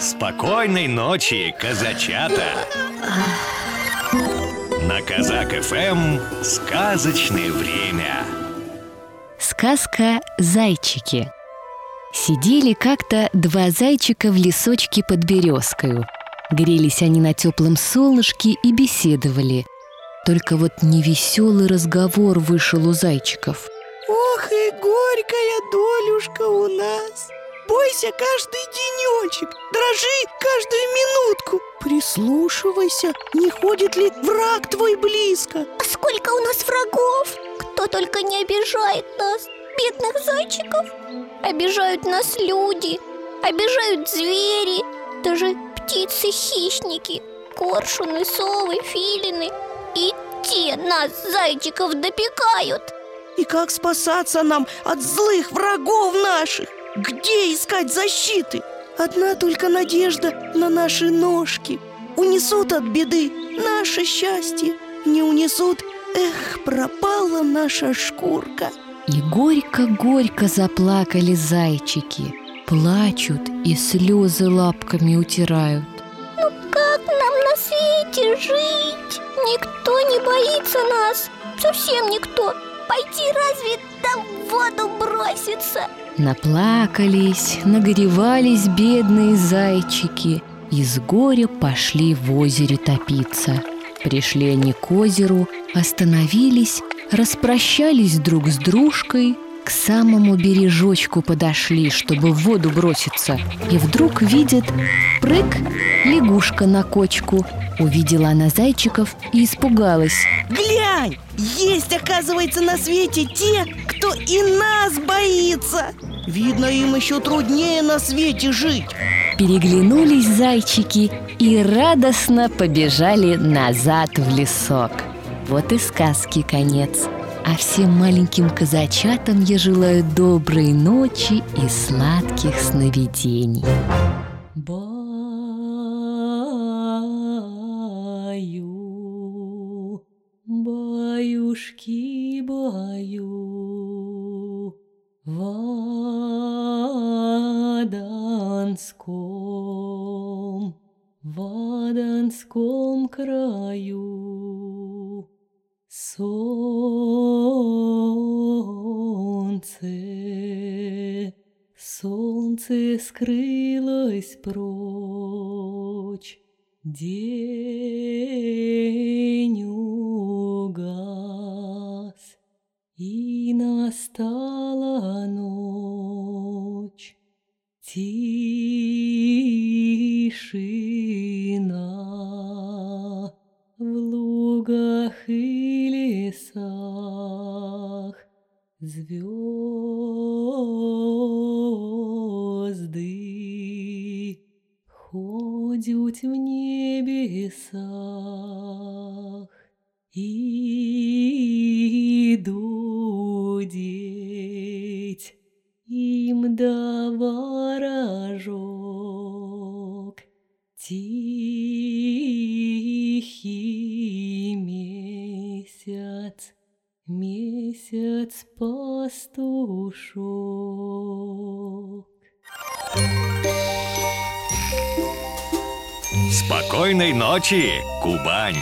Спокойной ночи, казачата! На Казак ФМ сказочное время. Сказка «Зайчики» Сидели как-то два зайчика в лесочке под березкою. Грелись они на теплом солнышке и беседовали. Только вот невеселый разговор вышел у зайчиков. Ох и горькая долюшка у нас Бойся каждый денечек, дрожи каждую минутку. Прислушивайся, не ходит ли враг твой близко. А сколько у нас врагов? Кто только не обижает нас, бедных зайчиков. Обижают нас люди, обижают звери Даже птицы-хищники, коршуны, совы, филины. И те нас, зайчиков, допекают. И как спасаться нам от злых врагов наших? Где искать защиты? Одна только надежда на наши ножки. Унесут от беды наше счастье. Не унесут, эх, пропала наша шкурка. И горько-горько заплакали зайчики. Плачут и слезы лапками утирают. Ну как нам на свете жить? Никто не боится нас, совсем никто Пойти разве там в воду броситься? Наплакались, нагревались бедные зайчики И с горя пошли в озере топиться Пришли они к озеру, остановились, распрощались друг с дружкой К самому бережочку подошли, чтобы в воду броситься И вдруг видят, прыг, лягушка на кочку Увидела она зайчиков и испугалась Глянь, есть, оказывается, на свете те, кто и нас боится Видно, им еще труднее на свете жить Переглянулись зайчики и радостно побежали назад в лесок. Вот и сказки конец. А всем маленьким казачатам я желаю доброй ночи и сладких сновидений. Баю, баюшки, баю, Ваданском, Ваданском краю Солнце, солнце скрылось прочь, День угас, и настала ночь. Тишина Звезды ходят в небесах И дудеть им да ворожок. Тихий месяц пастушок. Спокойной ночи, Кубань!